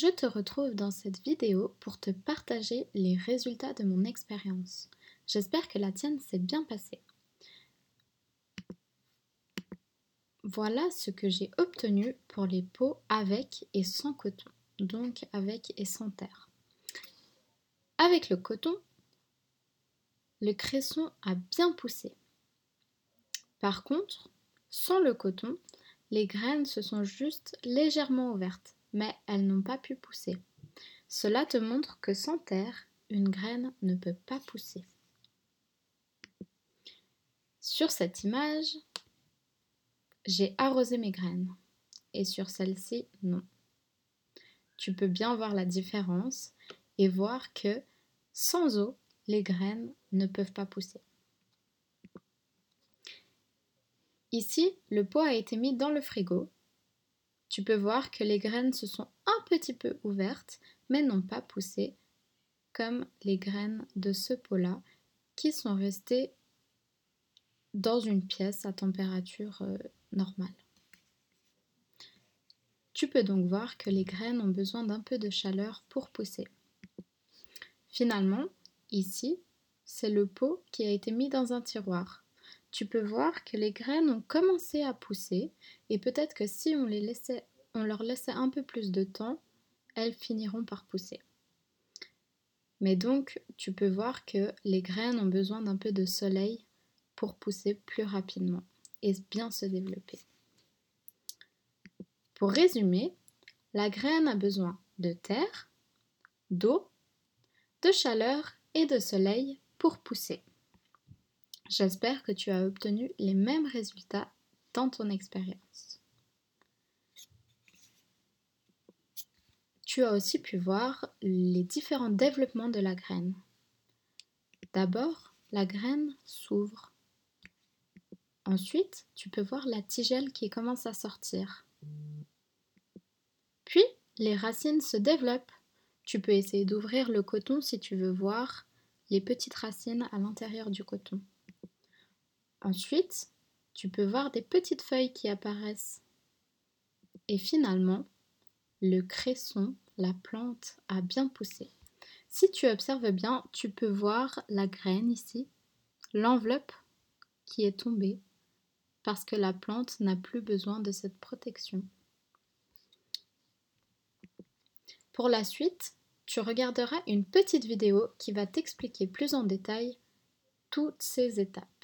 Je te retrouve dans cette vidéo pour te partager les résultats de mon expérience. J'espère que la tienne s'est bien passée. Voilà ce que j'ai obtenu pour les pots avec et sans coton, donc avec et sans terre. Avec le coton, le cresson a bien poussé. Par contre, sans le coton, les graines se sont juste légèrement ouvertes, mais elles n'ont pas pu pousser. Cela te montre que sans terre, une graine ne peut pas pousser. Sur cette image, j'ai arrosé mes graines et sur celle-ci, non. Tu peux bien voir la différence et voir que sans eau, les graines ne peuvent pas pousser. Ici, le pot a été mis dans le frigo. Tu peux voir que les graines se sont un petit peu ouvertes, mais n'ont pas poussé comme les graines de ce pot-là qui sont restées dans une pièce à température euh, normale. Tu peux donc voir que les graines ont besoin d'un peu de chaleur pour pousser. Finalement, ici, c'est le pot qui a été mis dans un tiroir. Tu peux voir que les graines ont commencé à pousser et peut-être que si on, leur laissait un peu plus de temps, elles finiront par pousser. Mais donc, tu peux voir que les graines ont besoin d'un peu de soleil pour pousser plus rapidement et bien se développer. Pour résumer, la graine a besoin de terre, d'eau, de chaleur et de soleil pour pousser. J'espère que tu as obtenu les mêmes résultats dans ton expérience. Tu as aussi pu voir les différents développements de la graine. D'abord, la graine s'ouvre. Ensuite, tu peux voir la tigelle qui commence à sortir. Puis, les racines se développent. Tu peux essayer d'ouvrir le coton si tu veux voir les petites racines à l'intérieur du coton. Ensuite, tu peux voir des petites feuilles qui apparaissent. Et finalement, le cresson, la plante, a bien poussé. Si tu observes bien, tu peux voir la graine ici, l'enveloppe qui est tombée parce que la plante n'a plus besoin de cette protection. Pour la suite, tu regarderas une petite vidéo qui va t'expliquer plus en détail toutes ces étapes.